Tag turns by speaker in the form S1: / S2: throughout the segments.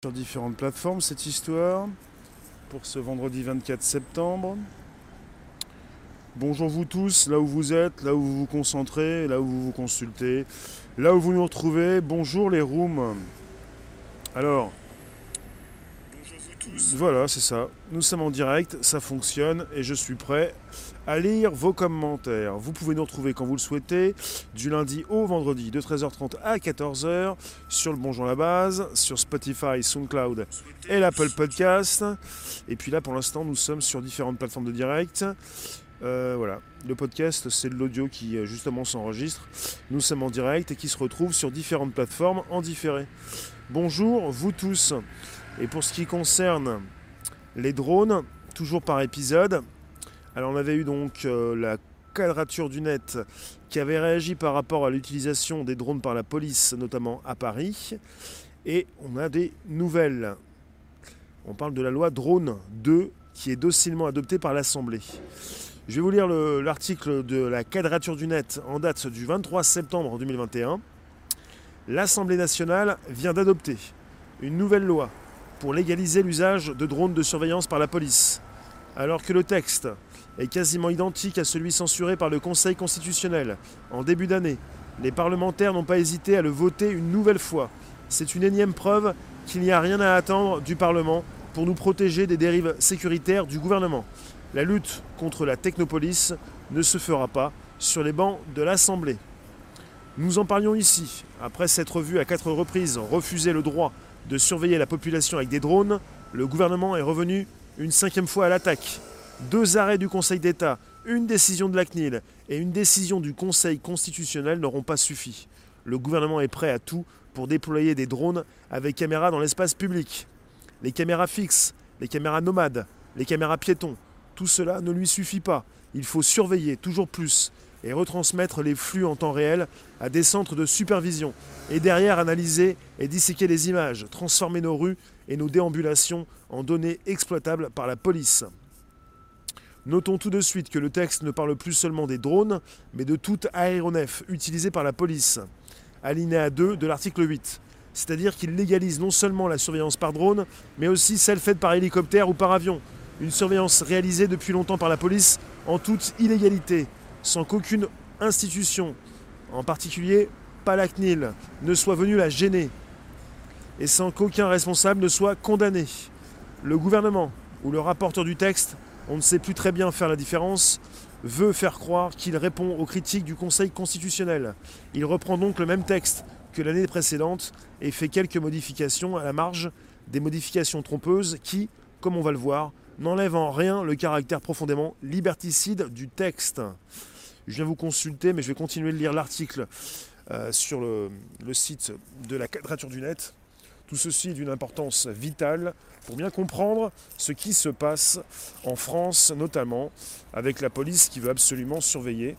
S1: sur différentes plateformes cette histoire pour ce vendredi 24 septembre. Bonjour vous tous, là où vous êtes, là où vous vous concentrez, là où vous vous consultez, là où vous nous retrouvez. Bonjour les rooms. Alors, voilà, c'est ça. Nous sommes en direct, ça fonctionne et je suis prêt à lire vos commentaires. Vous pouvez nous retrouver quand vous le souhaitez, du lundi au vendredi de 13h30 à 14h sur le Bonjour la base, sur Spotify, SoundCloud et l'Apple Podcast. Et puis là, pour l'instant, nous sommes sur différentes plateformes de direct. Euh, voilà, le podcast, c'est de l'audio qui euh, justement s'enregistre. Nous sommes en direct et qui se retrouve sur différentes plateformes en différé. Bonjour, vous tous. Et pour ce qui concerne les drones, toujours par épisode, alors on avait eu donc euh, la quadrature du net qui avait réagi par rapport à l'utilisation des drones par la police, notamment à Paris. Et on a des nouvelles. On parle de la loi Drone 2 qui est docilement adoptée par l'Assemblée. Je vais vous lire l'article de la quadrature du net en date du 23 septembre 2021. L'Assemblée nationale vient d'adopter une nouvelle loi pour légaliser l'usage de drones de surveillance par la police, alors que le texte est quasiment identique à celui censuré par le Conseil constitutionnel en début d'année. Les parlementaires n'ont pas hésité à le voter une nouvelle fois. C'est une énième preuve qu'il n'y a rien à attendre du Parlement pour nous protéger des dérives sécuritaires du gouvernement. La lutte contre la technopolis ne se fera pas sur les bancs de l'Assemblée. Nous en parlions ici, après s'être vu à quatre reprises refuser le droit de surveiller la population avec des drones, le gouvernement est revenu une cinquième fois à l'attaque. Deux arrêts du Conseil d'État, une décision de la CNIL et une décision du Conseil constitutionnel n'auront pas suffi. Le gouvernement est prêt à tout pour déployer des drones avec caméras dans l'espace public. Les caméras fixes, les caméras nomades, les caméras piétons, tout cela ne lui suffit pas. Il faut surveiller toujours plus et retransmettre les flux en temps réel à des centres de supervision, et derrière analyser et disséquer les images, transformer nos rues et nos déambulations en données exploitables par la police. Notons tout de suite que le texte ne parle plus seulement des drones, mais de tout aéronef utilisé par la police. Alinéa 2 de l'article 8. C'est-à-dire qu'il légalise non seulement la surveillance par drone, mais aussi celle faite par hélicoptère ou par avion. Une surveillance réalisée depuis longtemps par la police en toute illégalité, sans qu'aucune institution, en particulier pas la CNIL, ne soit venue la gêner, et sans qu'aucun responsable ne soit condamné. Le gouvernement ou le rapporteur du texte, on ne sait plus très bien faire la différence, veut faire croire qu'il répond aux critiques du Conseil constitutionnel. Il reprend donc le même texte que l'année précédente et fait quelques modifications à la marge, des modifications trompeuses qui, comme on va le voir, n'enlèvent en rien le caractère profondément liberticide du texte. Je viens vous consulter, mais je vais continuer de lire l'article euh, sur le, site de la quadrature du net. Tout ceci est d'une importance vitale pour bien comprendre ce qui se passe en France, notamment avec la police qui veut absolument surveiller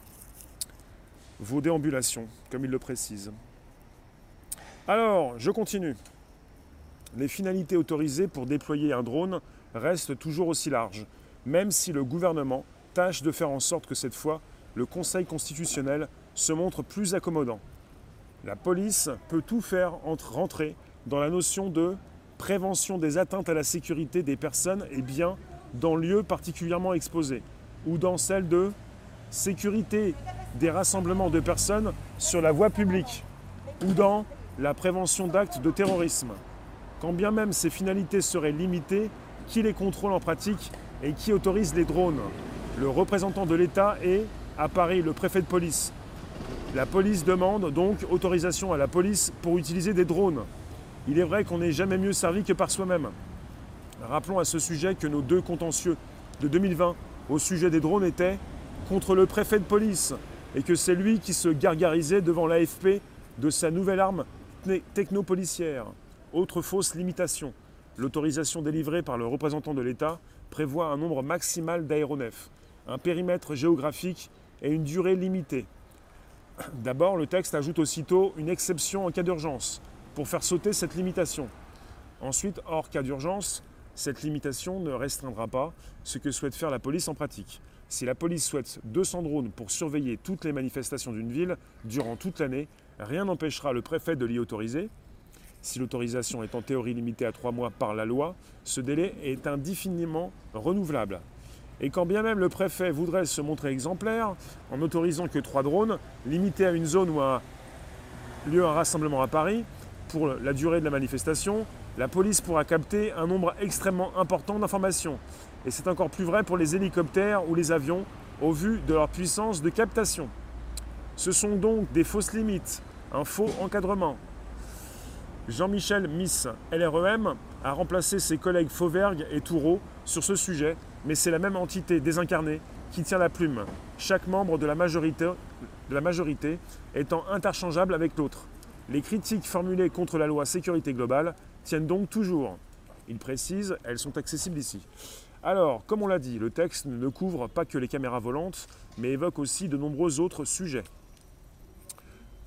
S1: vos déambulations, comme il le précise. Alors, je continue. Les finalités autorisées pour déployer un drone restent toujours aussi larges, même si le gouvernement tâche de faire en sorte que cette fois, le Conseil constitutionnel se montre plus accommodant. La police peut tout faire entre rentrer dans la notion de prévention des atteintes à la sécurité des personnes et biens dans lieux particulièrement exposés, ou dans celle de sécurité des rassemblements de personnes sur la voie publique, ou dans la prévention d'actes de terrorisme. Quand bien même ces finalités seraient limitées, qui les contrôle en pratique et qui autorise les drones Le représentant de l'État est, à Paris, le préfet de police. La police demande donc autorisation à la police pour utiliser des drones. Il est vrai qu'on n'est jamais mieux servi que par soi-même. Rappelons à ce sujet que nos deux contentieux de 2020 au sujet des drones étaient contre le préfet de police et que c'est lui qui se gargarisait devant l'AFP de sa nouvelle arme technopolicière. Autre fausse limitation. L'autorisation délivrée par le représentant de l'État prévoit un nombre maximal d'aéronefs, un périmètre géographique et une durée limitée. D'abord, le texte ajoute aussitôt une exception en cas d'urgence pour faire sauter cette limitation. Ensuite, hors cas d'urgence, cette limitation ne restreindra pas ce que souhaite faire la police en pratique. Si la police souhaite 200 drones pour surveiller toutes les manifestations d'une ville durant toute l'année, rien n'empêchera le préfet de l'y autoriser. Si l'autorisation est en théorie limitée à trois mois par la loi, ce délai est indéfiniment renouvelable. Et quand bien même le préfet voudrait se montrer exemplaire, en n'autorisant que trois drones, limités à une zone où a lieu un rassemblement à Paris, pour la durée de la manifestation, la police pourra capter un nombre extrêmement important d'informations. Et c'est encore plus vrai pour les hélicoptères ou les avions, au vu de leur puissance de captation. Ce sont donc des fausses limites, un faux encadrement. Jean-Michel Miss, LREM, a remplacé ses collègues Fauvergue et Toureau sur ce sujet, mais c'est la même entité désincarnée qui tient la plume, chaque membre de la majorité, de la majorité étant interchangeable avec l'autre. Les critiques formulées contre la loi sécurité globale tiennent donc toujours. Il précise, elles sont accessibles ici. Alors, comme on l'a dit, le texte ne couvre pas que les caméras volantes, mais évoque aussi de nombreux autres sujets.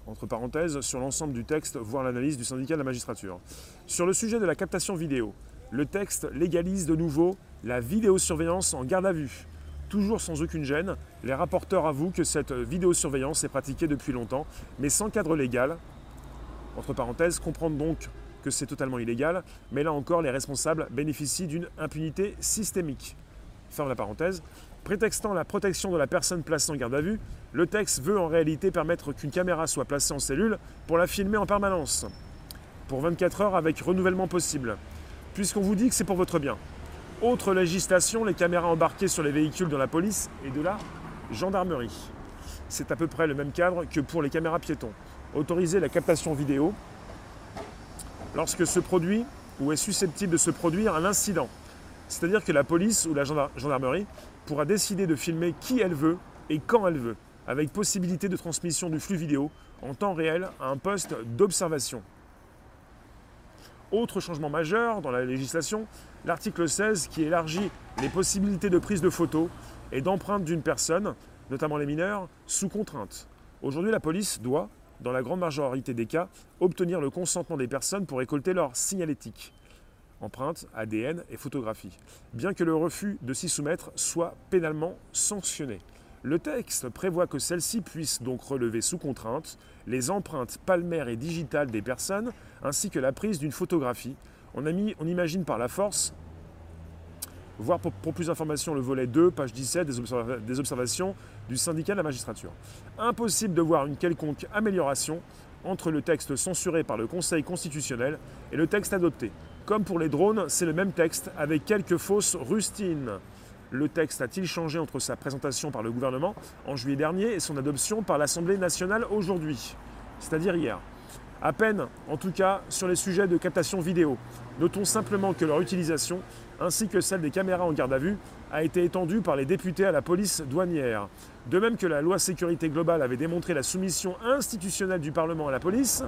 S1: Entre parenthèses, sur l'ensemble du texte, voir l'analyse du syndicat de la magistrature. Sur le sujet de la captation vidéo, le texte légalise de nouveau la vidéosurveillance en garde à vue. Toujours sans aucune gêne, les rapporteurs avouent que cette vidéosurveillance est pratiquée depuis longtemps, mais sans cadre légal. Entre parenthèses, comprendre donc que c'est totalement illégal, mais là encore, les responsables bénéficient d'une impunité systémique. Ferme la parenthèse. Prétextant la protection de la personne placée en garde à vue, le texte veut en réalité permettre qu'une caméra soit placée en cellule pour la filmer en permanence, pour 24 heures avec renouvellement possible, puisqu'on vous dit que c'est pour votre bien. Autre législation, les caméras embarquées sur les véhicules de la police et de la gendarmerie. C'est à peu près le même cadre que pour les caméras piétons. Autoriser la captation vidéo lorsque se produit ou est susceptible de se produire un incident. C'est-à-dire que la police ou la gendarmerie pourra décider de filmer qui elle veut et quand elle veut, avec possibilité de transmission du flux vidéo en temps réel à un poste d'observation. Autre changement majeur dans la législation, l'article 16 qui élargit les possibilités de prise de photos et d'empreinte d'une personne, notamment les mineurs, sous contrainte. Aujourd'hui, la police doit, dans la grande majorité des cas, obtenir le consentement des personnes pour récolter leur signalétique, empreinte, ADN et photographie, bien que le refus de s'y soumettre soit pénalement sanctionné. Le texte prévoit que celle-ci puisse donc relever sous contrainte les empreintes palmaires et digitales des personnes, ainsi que la prise d'une photographie. On, a mis, on imagine par la force Voir pour, plus d'informations le volet 2, page 17 des, des, observations du syndicat de la magistrature. Impossible de voir une quelconque amélioration entre le texte censuré par le Conseil constitutionnel et le texte adopté. Comme pour les drones, c'est le même texte avec quelques fausses rustines. Le texte a-t-il changé entre sa présentation par le gouvernement en juillet dernier et son adoption par l'Assemblée nationale aujourd'hui, c'est-à-dire hier? À peine, en tout cas, sur les sujets de captation vidéo. Notons simplement que leur utilisation ainsi que celle des caméras en garde à vue, a été étendue par les députés à la police douanière. De même que la loi sécurité globale avait démontré la soumission institutionnelle du Parlement à la police,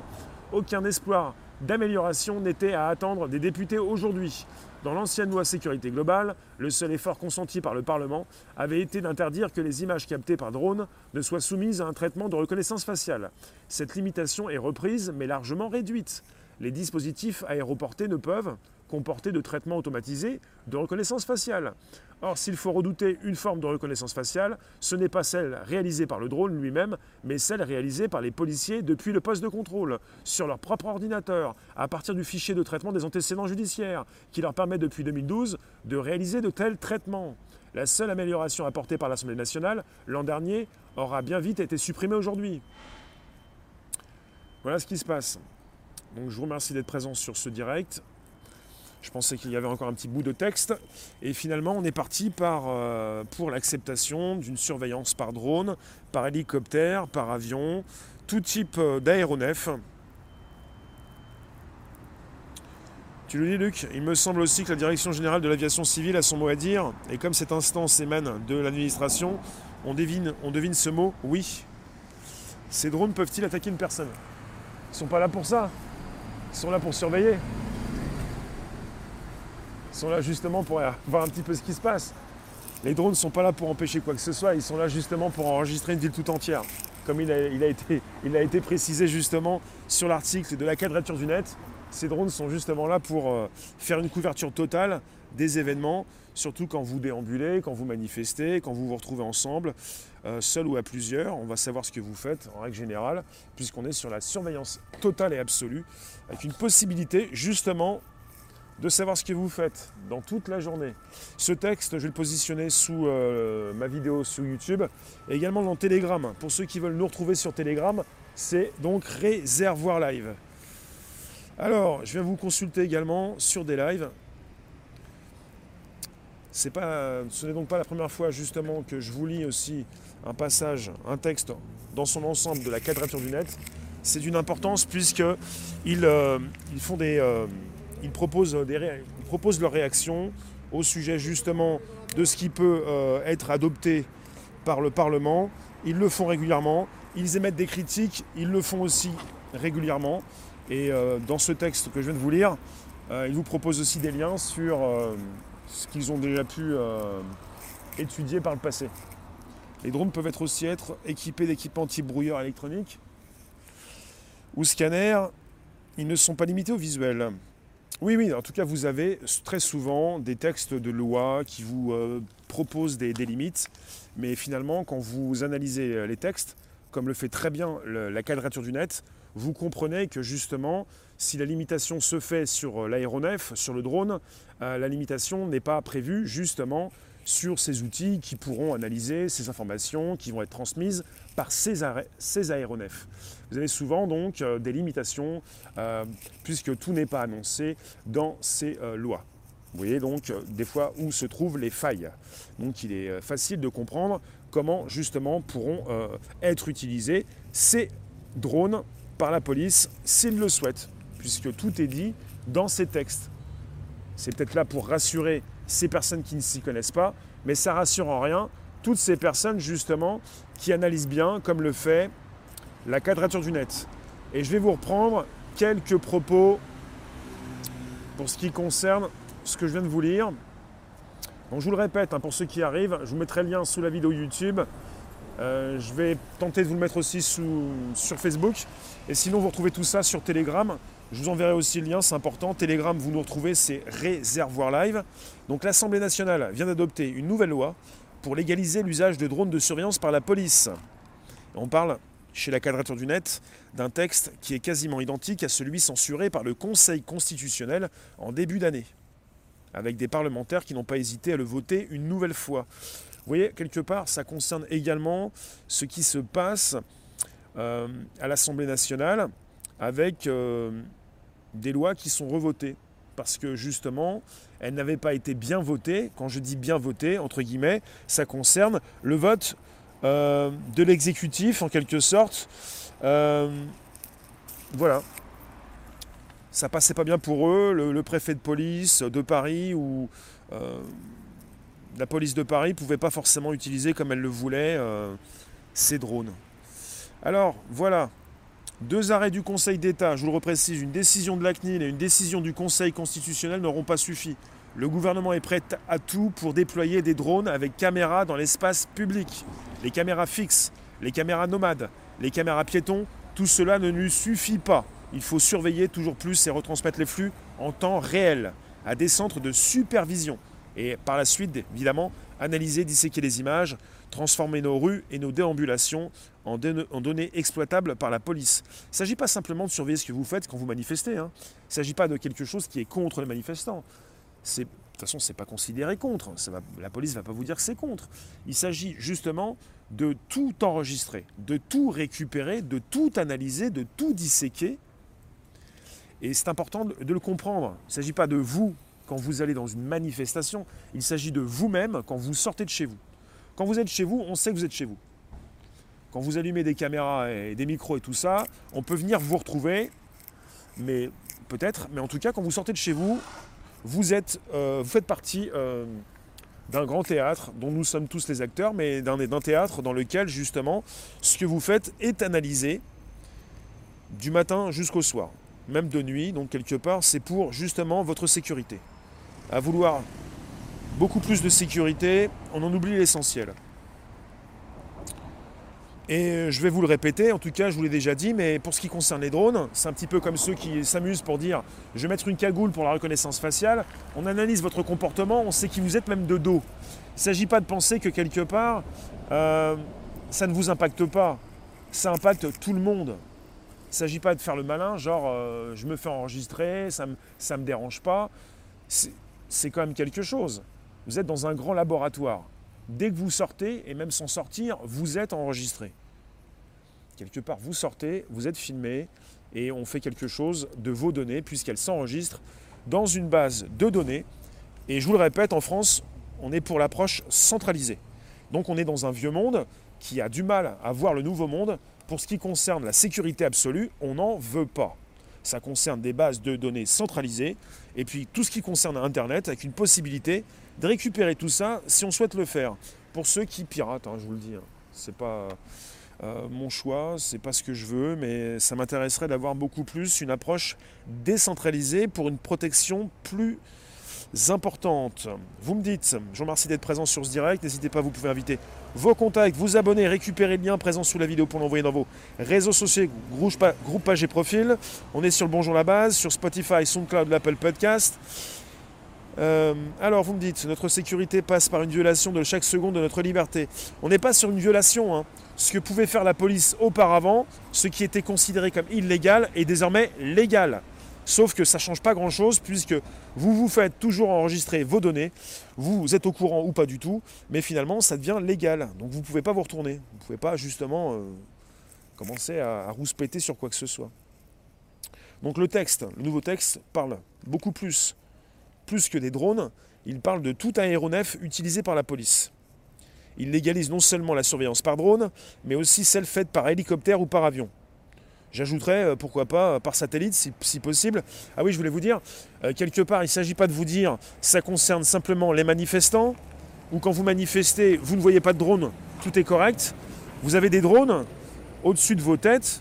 S1: aucun espoir d'amélioration n'était à attendre des députés aujourd'hui. Dans l'ancienne loi sécurité globale, le seul effort consenti par le Parlement avait été d'interdire que les images captées par drone ne soient soumises à un traitement de reconnaissance faciale. Cette limitation est reprise mais largement réduite. Les dispositifs aéroportés ne peuvent, comporter de traitements automatisés de reconnaissance faciale. Or, s'il faut redouter une forme de reconnaissance faciale, ce n'est pas celle réalisée par le drone lui-même, mais celle réalisée par les policiers depuis le poste de contrôle, sur leur propre ordinateur, à partir du fichier de traitement des antécédents judiciaires, qui leur permet depuis 2012 de réaliser de tels traitements. La seule amélioration apportée par l'Assemblée nationale l'an dernier aura bien vite été supprimée aujourd'hui. Voilà ce qui se passe. Donc je vous remercie d'être présent sur ce direct. Je pensais qu'il y avait encore un petit bout de texte. Et finalement, on est parti par, euh, pour l'acceptation d'une surveillance par drone, par hélicoptère, par avion, tout type euh, d'aéronef. Tu le dis, Luc Il me semble aussi que la Direction générale de l'aviation civile a son mot à dire. Et comme cette instance émane de l'administration, on devine, on devine ce mot oui. Ces drones peuvent-ils attaquer une personne? Ils ne sont pas là pour ça. Ils sont là pour surveiller sont là justement pour voir un petit peu ce qui se passe. Les drones ne sont pas là pour empêcher quoi que ce soit, ils sont là justement pour enregistrer une ville tout entière. Comme il a, été, précisé justement sur l'article de la quadrature du net, Ces drones sont justement là pour euh, faire une couverture totale des événements, surtout quand vous déambulez, quand vous manifestez, quand vous vous retrouvez ensemble, euh, seul ou à plusieurs. On va savoir ce que vous faites en règle générale, puisqu'on est sur la surveillance totale et absolue, avec une possibilité justement de savoir ce que vous faites dans toute la journée. Ce texte, je vais le positionner sous euh, ma vidéo sur YouTube et également dans Telegram. Pour ceux qui veulent nous retrouver sur Telegram, c'est donc Réservoir Live. Alors, je viens vous consulter également sur des lives. Pas, ce n'est donc pas la première fois justement que je vous lis aussi un passage, un texte dans son ensemble de la quadrature du net. C'est d'une importance puisqu'ils euh, ils font des, euh, ils proposent, des ils proposent leurs réactions au sujet justement de ce qui peut euh, être adopté par le Parlement. Ils le font régulièrement. Ils émettent des critiques. Ils le font aussi régulièrement. Et euh, dans ce texte que je viens de vous lire, euh, il vous propose aussi des liens sur ce qu'ils ont déjà pu étudier par le passé. Les drones peuvent être aussi être équipés d'équipements anti-brouilleur électroniques ou scanners. Ils ne sont pas limités au visuel. Oui, oui, en tout cas, vous avez très souvent des textes de loi qui vous proposent des, limites, mais finalement, quand vous analysez les textes, comme le fait très bien la quadrature du net, vous comprenez que justement, si la limitation se fait sur euh, l'aéronef, sur le drone, euh, la limitation n'est pas prévue justement sur ces outils qui pourront analyser ces informations qui vont être transmises par ces, aéronefs. Vous avez souvent donc euh, des limitations puisque tout n'est pas annoncé dans ces lois. Vous voyez donc des fois où se trouvent les failles. Donc il est facile de comprendre comment justement pourront être utilisés ces drones par la police s'ils le souhaitent, puisque tout est dit dans ces textes. C'est peut-être là pour rassurer ces personnes qui ne s'y connaissent pas, mais ça rassure en rien toutes ces personnes justement qui analysent bien, comme le fait la quadrature du net. Et je vais vous reprendre quelques propos pour ce qui concerne ce que je viens de vous lire. Donc je vous le répète, hein, pour ceux qui arrivent, je vous mettrai le lien sous la vidéo YouTube. Euh, je vais tenter de vous le mettre aussi sur Facebook. Et sinon, vous retrouvez tout ça sur Telegram. Je vous enverrai aussi le lien, c'est important. Telegram, vous nous retrouvez, c'est Réservoir Live. Donc l'Assemblée nationale vient d'adopter une nouvelle loi pour légaliser l'usage de drones de surveillance par la police. On parle, chez la quadrature du net, d'un texte qui est quasiment identique à celui censuré par le Conseil constitutionnel en début d'année, avec des parlementaires qui n'ont pas hésité à le voter une nouvelle fois. Vous voyez, quelque part, ça concerne également ce qui se passe euh, à l'Assemblée nationale avec euh, des lois qui sont revotées. Parce que justement, elles n'avaient pas été bien votées. Quand je dis bien votées, entre guillemets, ça concerne le vote euh, de l'exécutif, en quelque sorte. voilà. Ça passait pas bien pour eux. Le, préfet de police de Paris ou la police de Paris pouvait pas forcément utiliser comme elle le voulait euh, ces drones. Alors voilà, deux arrêts du Conseil d'État, je vous le reprécise, une décision de la CNIL et une décision du Conseil constitutionnel n'auront pas suffi. Le gouvernement est prêt à tout pour déployer des drones avec caméras dans l'espace public. Les caméras fixes, les caméras nomades, les caméras piétons, tout cela ne nous suffit pas. Il faut surveiller toujours plus et retransmettre les flux en temps réel à des centres de supervision et par la suite, évidemment, analyser, disséquer les images, transformer nos rues et nos déambulations en, données exploitables par la police. Il ne s'agit pas simplement de surveiller ce que vous faites quand vous manifestez. Hein. Il ne s'agit pas de quelque chose qui est contre les manifestants. De toute façon, ce n'est pas considéré contre. la police ne va pas vous dire que c'est contre. Il s'agit justement de tout enregistrer, de tout récupérer, de tout analyser, de tout disséquer. Et c'est important de le comprendre. Il ne s'agit pas de vous quand vous allez dans une manifestation, il s'agit de vous-même quand vous sortez de chez vous. Quand vous êtes chez vous, on sait que vous êtes chez vous. Quand vous allumez des caméras et des micros et tout ça, on peut venir vous retrouver, mais peut-être, mais en tout cas, quand vous sortez de chez vous, vous, êtes, euh, vous faites partie euh, d'un grand théâtre dont nous sommes tous les acteurs, mais d'un théâtre dans lequel justement ce que vous faites est analysé du matin jusqu'au soir, même de nuit, donc quelque part, c'est pour justement votre sécurité à vouloir beaucoup plus de sécurité, on en oublie l'essentiel. Et je vais vous le répéter, en tout cas je vous l'ai déjà dit, mais pour ce qui concerne les drones, c'est un petit peu comme ceux qui s'amusent pour dire je vais mettre une cagoule pour la reconnaissance faciale. On analyse votre comportement, on sait qui vous êtes même de dos. Il ne s'agit pas de penser que quelque part, euh, ça ne vous impacte pas. Ça impacte tout le monde. Il ne s'agit pas de faire le malin, genre euh, je me fais enregistrer, ça ne me, me dérange pas. C'est quand même quelque chose. Vous êtes dans un grand laboratoire. Dès que vous sortez, et même sans sortir, vous êtes enregistré. Quelque part, vous sortez, vous êtes filmé, et on fait quelque chose de vos données, puisqu'elles s'enregistrent dans une base de données. Et je vous le répète, en France, on est pour l'approche centralisée. Donc on est dans un vieux monde qui a du mal à voir le nouveau monde. Pour ce qui concerne la sécurité absolue, on n'en veut pas. Ça concerne des bases de données centralisées, et puis tout ce qui concerne Internet, avec une possibilité de récupérer tout ça si on souhaite le faire. Pour ceux qui piratent, hein, je vous le dis, hein. c'est pas euh, mon choix, c'est pas ce que je veux, mais ça m'intéresserait d'avoir beaucoup plus une approche décentralisée pour une protection plus importante. Vous me dites, je vous remercie d'être présent sur ce direct. N'hésitez pas, vous pouvez inviter vos contacts, vous abonner, récupérer le lien présent sous la vidéo pour l'envoyer dans vos réseaux sociaux, groupe, page et profil. On est sur le Bonjour la base, sur Spotify, SoundCloud, l'Apple Podcast. Euh, alors, vous me dites, notre sécurité passe par une violation de chaque seconde de notre liberté. On n'est pas sur une violation. Hein. Ce que pouvait faire la police auparavant, ce qui était considéré comme illégal, est désormais légal. Sauf que ça ne change pas grand-chose puisque vous vous faites toujours enregistrer vos données, vous êtes au courant ou pas du tout, mais finalement ça devient légal. Donc vous ne pouvez pas vous retourner. Vous ne pouvez pas justement euh, commencer à, à rouspéter sur quoi que ce soit. Donc le texte, le nouveau texte parle beaucoup plus plus que des drones, il parle de tout aéronef utilisé par la police. Il légalise non seulement la surveillance par drone, mais aussi celle faite par hélicoptère ou par avion. J'ajouterais, euh, pourquoi pas, par satellite si, possible. Ah oui, je voulais vous dire, euh, quelque part, il ne s'agit pas de vous dire ça concerne simplement les manifestants, ou quand vous manifestez, vous ne voyez pas de drone, tout est correct. Vous avez des drones au-dessus de vos têtes,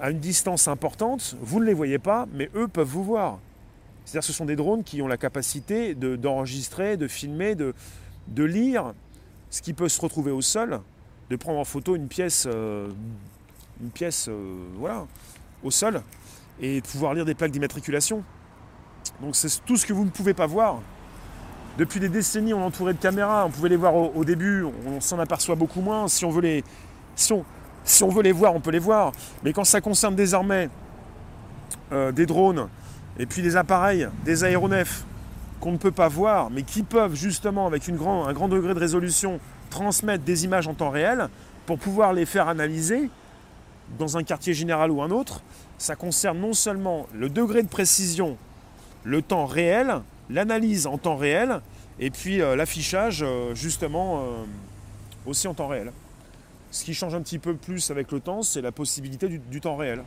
S1: à une distance importante, vous ne les voyez pas, mais eux peuvent vous voir. C'est-à-dire ce sont des drones qui ont la capacité d'enregistrer, de, filmer, de, de, lire ce qui peut se retrouver au sol, de prendre en photo une pièce, euh, une pièce euh, voilà, au sol et de pouvoir lire des plaques d'immatriculation. Donc c'est tout ce que vous ne pouvez pas voir. Depuis des décennies, on entourait de caméras, on pouvait les voir au, début, on s'en aperçoit beaucoup moins. Si on, veut les, si, on, si on veut les voir, on peut les voir. Mais quand ça concerne désormais euh, des drones, et puis des appareils, des aéronefs qu'on ne peut pas voir, mais qui peuvent justement, avec un grand degré de résolution, transmettre des images en temps réel pour pouvoir les faire analyser dans un quartier général ou un autre. Ça concerne non seulement le degré de précision, le temps réel, l'analyse en temps réel, et puis euh, l'affichage euh, justement euh, aussi en temps réel. Ce qui change un petit peu plus avec le temps, c'est la possibilité du temps réel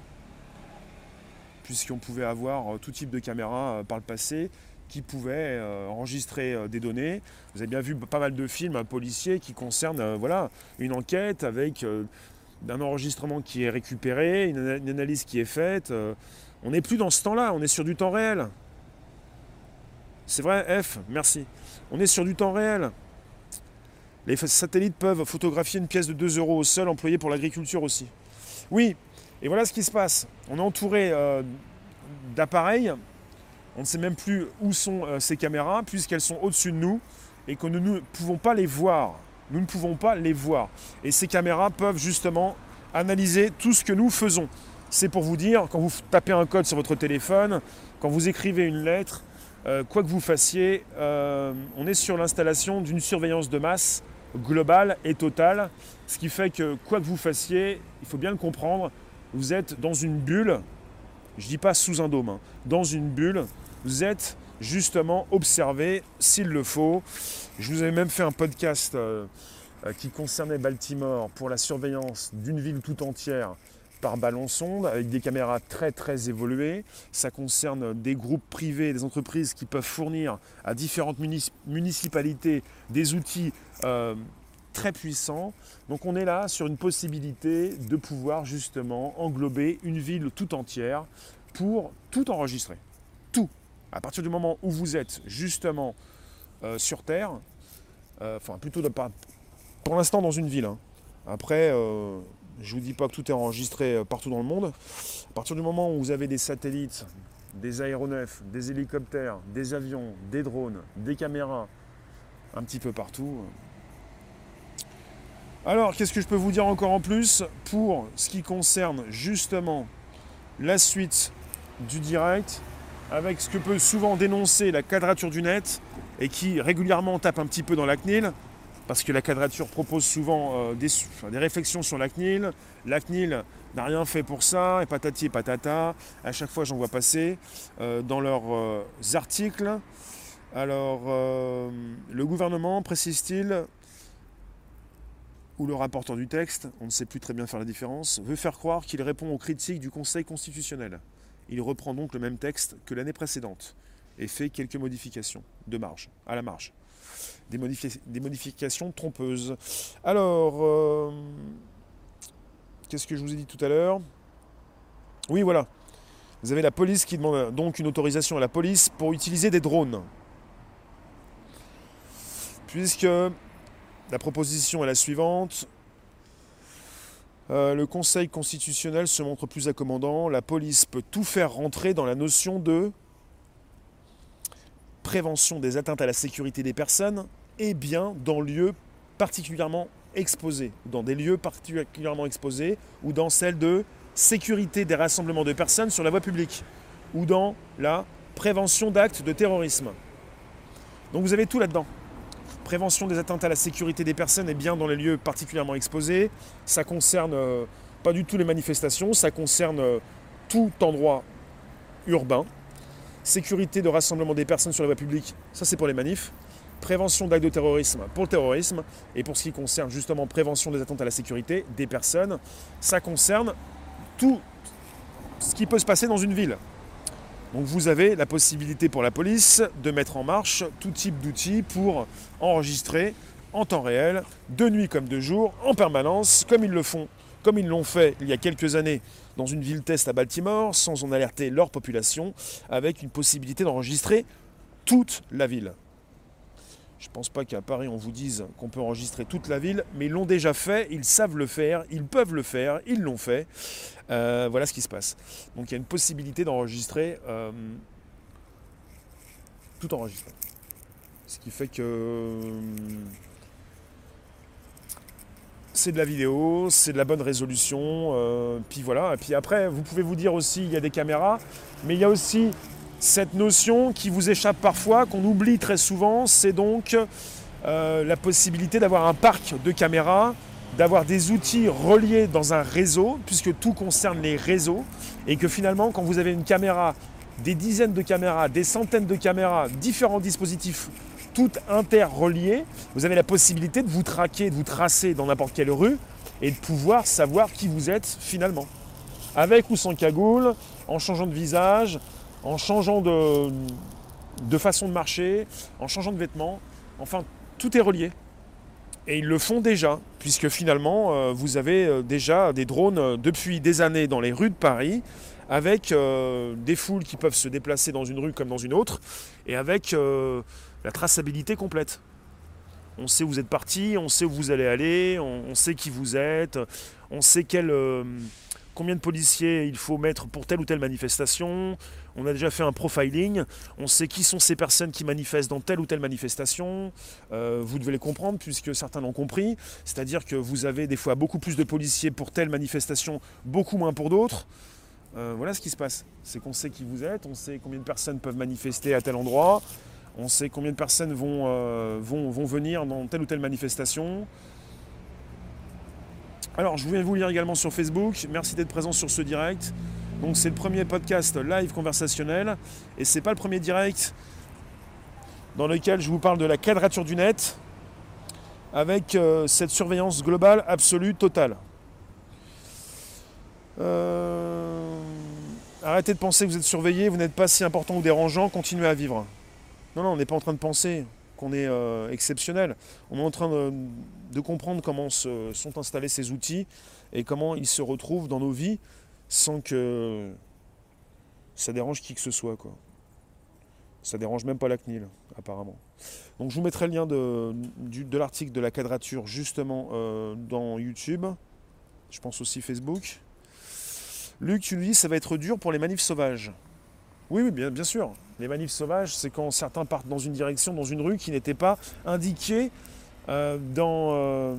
S1: puisqu'on pouvait avoir euh, tout type de caméra euh, par le passé qui pouvaient euh, enregistrer des données. Vous avez bien vu pas mal de films policiers qui concernent voilà, une enquête avec un enregistrement qui est récupéré, une, analyse qui est faite. on n'est plus dans ce temps-là, on est sur du temps réel. C'est vrai, F, merci. On est sur du temps réel. Les satellites peuvent photographier une pièce de 2 euros au sol employée pour l'agriculture aussi. Oui, et voilà ce qui se passe. On est entouré euh, d'appareils. On ne sait même plus où sont euh, ces caméras, puisqu'elles sont au-dessus de nous et que nous ne pouvons pas les voir. Nous ne pouvons pas les voir. Et ces caméras peuvent justement analyser tout ce que nous faisons. C'est pour vous dire, quand vous tapez un code sur votre téléphone, quand vous écrivez une lettre, euh, quoi que vous fassiez, on est sur l'installation d'une surveillance de masse globale et totale, ce qui fait que quoi que vous fassiez, il faut bien le comprendre, vous êtes dans une bulle, je ne dis pas sous un dôme, hein, dans une bulle, vous êtes justement observé s'il le faut. Je vous avais même fait un podcast euh, euh, qui concernait Baltimore pour la surveillance d'une ville tout entière par ballon sonde avec des caméras très très évoluées. Ça concerne des groupes privés, des entreprises qui peuvent fournir à différentes municipalités des outils euh, très puissant. Donc on est là sur une possibilité de pouvoir justement englober une ville tout entière pour tout enregistrer. Tout. À partir du moment où vous êtes justement euh, sur Terre, euh, enfin plutôt de, pour l'instant dans une ville, hein. Après, euh, je ne vous dis pas que tout est enregistré euh, partout dans le monde. À partir du moment où vous avez des satellites, des aéronefs, des hélicoptères, des avions, des drones, des caméras, un petit peu partout. Alors, qu'est-ce que je peux vous dire encore en plus pour ce qui concerne justement la suite du direct avec ce que peut souvent dénoncer la quadrature du net et qui régulièrement tape un petit peu dans la CNIL parce que la quadrature propose souvent euh, des, réflexions sur la CNIL. La CNIL n'a rien fait pour ça, et patati et patata. À chaque fois, j'en vois passer euh, dans leurs euh, articles. Alors, le gouvernement, précise-t-il, ou le rapporteur du texte, on ne sait plus très bien faire la différence, veut faire croire qu'il répond aux critiques du Conseil constitutionnel. Il reprend donc le même texte que l'année précédente et fait quelques modifications de marge, à la marge. Des, modifications trompeuses. Alors, euh, qu'est-ce que je vous ai dit tout à l'heure? Oui, voilà. Vous avez la police qui demande donc une autorisation à la police pour utiliser des drones. Puisque la proposition est la suivante. Euh, le Conseil constitutionnel se montre plus accommodant. La police peut tout faire rentrer dans la notion de prévention des atteintes à la sécurité des personnes et bien dans lieux particulièrement exposés, dans des lieux particulièrement exposés, ou dans celle de sécurité des rassemblements de personnes sur la voie publique, ou dans la prévention d'actes de terrorisme. Donc vous avez tout là-dedans. Prévention des atteintes à la sécurité des personnes et bien dans les lieux particulièrement exposés. Ça concerne euh, pas du tout les manifestations, ça concerne euh, tout endroit urbain, sécurité de rassemblement des personnes sur la voie publique, ça c'est pour les manifs, prévention d'actes de terrorisme pour le terrorisme, et pour ce qui concerne justement prévention des attentes à la sécurité des personnes, ça concerne tout ce qui peut se passer dans une ville. Donc vous avez la possibilité pour la police de mettre en marche tout type d'outils pour enregistrer en temps réel, de nuit comme de jour, en permanence, comme ils le font, comme ils l'ont fait il y a quelques années dans une ville test à Baltimore sans en alerter leur population, avec une possibilité d'enregistrer toute la ville. Je ne pense pas qu'à Paris on vous dise qu'on peut enregistrer toute la ville, mais ils l'ont déjà fait, ils savent le faire, ils peuvent le faire, ils l'ont fait. Euh, voilà ce qui se passe. Donc il y a une possibilité d'enregistrer euh, tout enregistré. Ce qui fait que c'est de la vidéo, c'est de la bonne résolution, euh, puis voilà. Et puis après, vous pouvez vous dire aussi, il y a des caméras, mais il y a aussi cette notion qui vous échappe parfois, qu'on oublie très souvent, c'est donc euh, la possibilité d'avoir un parc de caméras, d'avoir des outils reliés dans un réseau, puisque tout concerne les réseaux, et que finalement, quand vous avez une caméra, des dizaines de caméras, des centaines de caméras, différents dispositifs toutes interreliées, vous avez la possibilité de vous traquer, de vous tracer dans n'importe quelle rue et de pouvoir savoir qui vous êtes finalement. Avec ou sans cagoule, en changeant de visage, en changeant de, façon de marcher, en changeant de vêtements. Enfin, tout est relié. Et ils le font déjà, puisque finalement, euh, vous avez euh, déjà des drones euh, depuis des années dans les rues de Paris, avec des foules qui peuvent se déplacer dans une rue comme dans une autre, et avec la traçabilité complète. On sait où vous êtes parti, on sait où vous allez aller, on, sait qui vous êtes, on sait euh, combien de policiers il faut mettre pour telle ou telle manifestation. On a déjà fait un profiling, on sait qui sont ces personnes qui manifestent dans telle ou telle manifestation. Euh, vous devez les comprendre puisque certains l'ont compris. C'est-à-dire que vous avez des fois beaucoup plus de policiers pour telle manifestation, beaucoup moins pour d'autres. Euh, voilà ce qui se passe. C'est qu'on sait qui vous êtes, on sait combien de personnes peuvent manifester à tel endroit, on sait combien de personnes vont, euh, vont, vont, venir dans telle ou telle manifestation. Alors, je voulais vous lire également sur Facebook. Merci d'être présent sur ce direct. Donc, c'est le premier podcast live conversationnel. Et c'est pas le premier direct dans lequel je vous parle de la quadrature du net avec euh, cette surveillance globale absolue, totale. Euh, arrêtez de penser que vous êtes surveillé, vous n'êtes pas si important ou dérangeant, continuez à vivre. Non, non, on n'est pas en train de penser qu'on est euh, exceptionnel. On est en train de, comprendre comment se, sont installés ces outils et comment ils se retrouvent dans nos vies sans que ça dérange qui que ce soit. Quoi. Ça dérange même pas la CNIL, apparemment. Donc je vous mettrai le lien de, l'article de la quadrature justement euh, dans YouTube. Je pense aussi Facebook. Luc, tu nous dis ça va être dur pour les manifs sauvages. Oui, oui, bien sûr. Les manifs sauvages, c'est quand certains partent dans une direction, dans une rue qui n'était pas indiquée euh, dans, euh,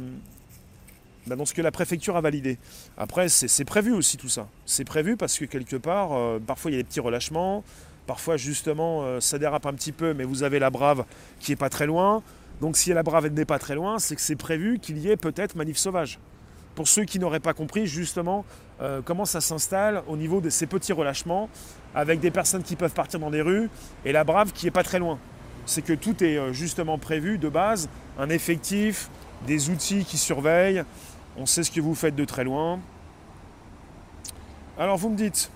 S1: bah, dans ce que la préfecture a validé. Après, c'est prévu aussi tout ça. C'est prévu parce que quelque part, parfois il y a des petits relâchements, Parfois, justement, euh, ça dérape un petit peu, mais vous avez la brave qui est pas très loin. Donc, si la brave n'est pas très loin, c'est que c'est prévu qu'il y ait peut-être manif sauvage. Pour ceux qui n'auraient pas compris, justement, euh, comment ça s'installe au niveau de ces petits relâchements, avec des personnes qui peuvent partir dans des rues et la brave qui est pas très loin. C'est que tout est euh, justement prévu de base, un effectif, des outils qui surveillent, on sait ce que vous faites de très loin. Alors vous me dites,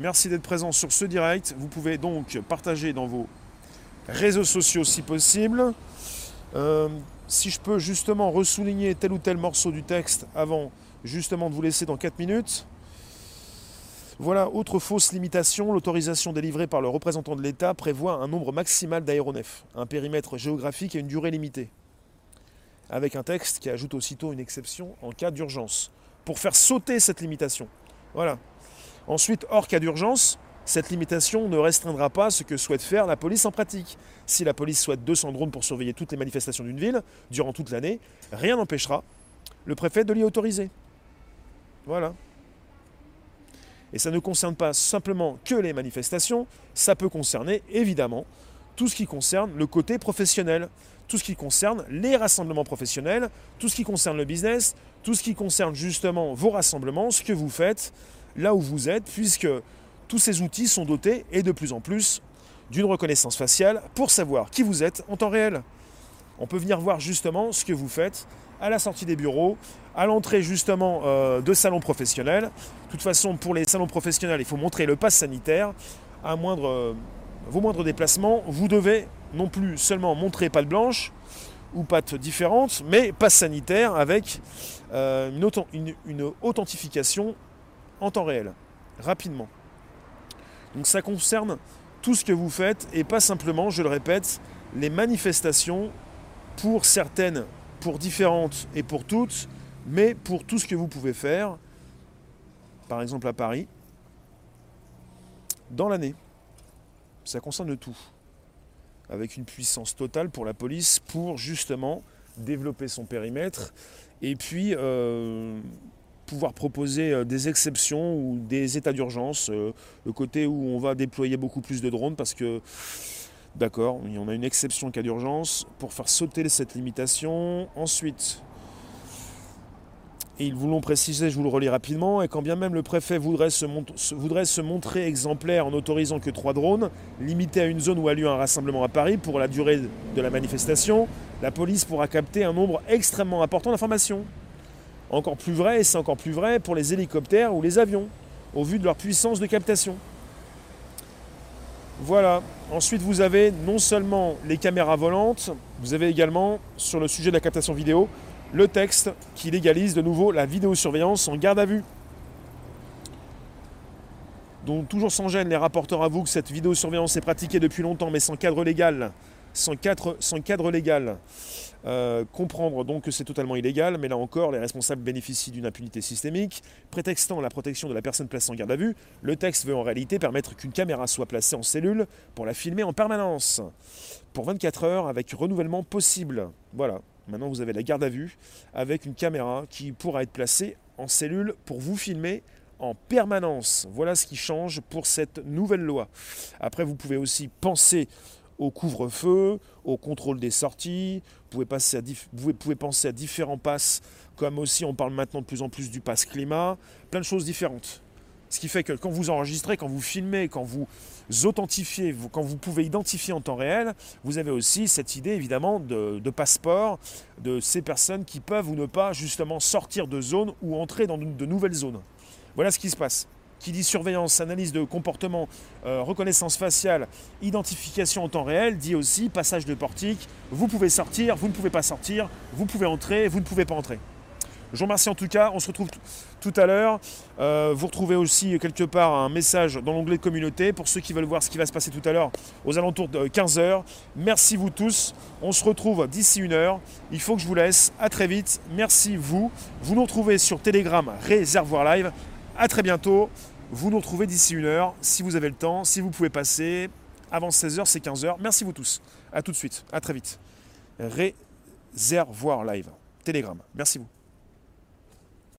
S1: Merci d'être présent sur ce direct. Vous pouvez donc partager dans vos réseaux sociaux si possible. Euh, si je peux justement ressouligner tel ou tel morceau du texte avant justement de vous laisser dans 4 minutes. Voilà, autre fausse limitation, l'autorisation délivrée par le représentant de l'État prévoit un nombre maximal d'aéronefs, un périmètre géographique et une durée limitée. Avec un texte qui ajoute aussitôt une exception en cas d'urgence, pour faire sauter cette limitation. Voilà, Ensuite, hors cas d'urgence, cette limitation ne restreindra pas ce que souhaite faire la police en pratique. Si la police souhaite 200 drones pour surveiller toutes les manifestations d'une ville durant toute l'année, rien n'empêchera le préfet de l'y autoriser. Voilà. Et ça ne concerne pas simplement que les manifestations, ça peut concerner évidemment tout ce qui concerne le côté professionnel, tout ce qui concerne les rassemblements professionnels, tout ce qui concerne le business, tout ce qui concerne justement vos rassemblements, ce que vous faites, là où vous êtes, puisque tous ces outils sont dotés, et de plus en plus, d'une reconnaissance faciale pour savoir qui vous êtes en temps réel. On peut venir voir justement ce que vous faites à la sortie des bureaux, à l'entrée justement euh, de salons professionnels. De toute façon, pour les salons professionnels, il faut montrer le pass sanitaire. À moindre, euh, vos moindres déplacements, vous devez non plus seulement montrer patte blanche ou patte différente, mais passe sanitaire avec euh, une authentification en temps réel, rapidement. Donc ça concerne tout ce que vous faites et pas simplement, je le répète, les manifestations pour certaines, pour différentes et pour toutes, mais pour tout ce que vous pouvez faire, par exemple à Paris, dans l'année. Ça concerne tout. Avec une puissance totale pour la police pour justement développer son périmètre et puis euh, pouvoir proposer euh, des exceptions ou des états d'urgence, euh, le côté où on va déployer beaucoup plus de drones parce que, d'accord, on a une exception cas d'urgence pour faire sauter cette limitation. Ensuite, et ils vous précisé, je vous le relis rapidement, et quand bien même le préfet voudrait se, voudrait se montrer exemplaire en n'autorisant que trois drones, limité à une zone où a lieu un rassemblement à Paris pour la durée de la manifestation, la police pourra capter un nombre extrêmement important d'informations. Encore plus vrai, et c'est encore plus vrai pour les hélicoptères ou les avions, au vu de leur puissance de captation. Voilà. Ensuite, vous avez non seulement les caméras volantes, vous avez également, sur le sujet de la captation vidéo, le texte qui légalise de nouveau la vidéosurveillance en garde à vue. Donc toujours sans gêne, les rapporteurs avouent que cette vidéosurveillance est pratiquée depuis longtemps, mais sans cadre légal. Sans cadre, légal. Euh, comprendre donc que c'est totalement illégal, mais là encore, les responsables bénéficient d'une impunité systémique. Prétextant la protection de la personne placée en garde à vue, le texte veut en réalité permettre qu'une caméra soit placée en cellule pour la filmer en permanence, pour 24 heures avec renouvellement possible. Voilà, maintenant vous avez la garde à vue avec une caméra qui pourra être placée en cellule pour vous filmer en permanence. Voilà ce qui change pour cette nouvelle loi. Après, vous pouvez aussi penser au couvre-feu, au contrôle des sorties, vous pouvez, penser à différents passes, comme aussi on parle maintenant de plus en plus du pass climat, plein de choses différentes. Ce qui fait que quand vous enregistrez, quand vous filmez, quand vous authentifiez, quand vous pouvez identifier en temps réel, vous avez aussi cette idée évidemment de, de passeport de ces personnes qui peuvent ou ne pas justement sortir de zones ou entrer dans de nouvelles zones. Voilà ce qui se passe qui dit surveillance, analyse de comportement, euh, reconnaissance faciale, identification en temps réel, dit aussi passage de portique. Vous pouvez sortir, vous ne pouvez pas sortir, vous pouvez entrer, vous ne pouvez pas entrer. Je vous remercie en tout cas. On se retrouve tout à l'heure. Euh, vous retrouvez aussi quelque part un message dans l'onglet communauté pour ceux qui veulent voir ce qui va se passer tout à l'heure aux alentours de 15h. Merci vous tous. On se retrouve d'ici une heure. Il faut que je vous laisse. À très vite. Merci vous. Vous nous retrouvez sur Telegram Réservoir Live. À très bientôt. Vous nous retrouvez d'ici une heure si vous avez le temps, si vous pouvez passer. Avant 16h, c'est 15h. Merci vous tous. À tout de suite. À très vite. Réservoir Live. Telegram. Merci vous.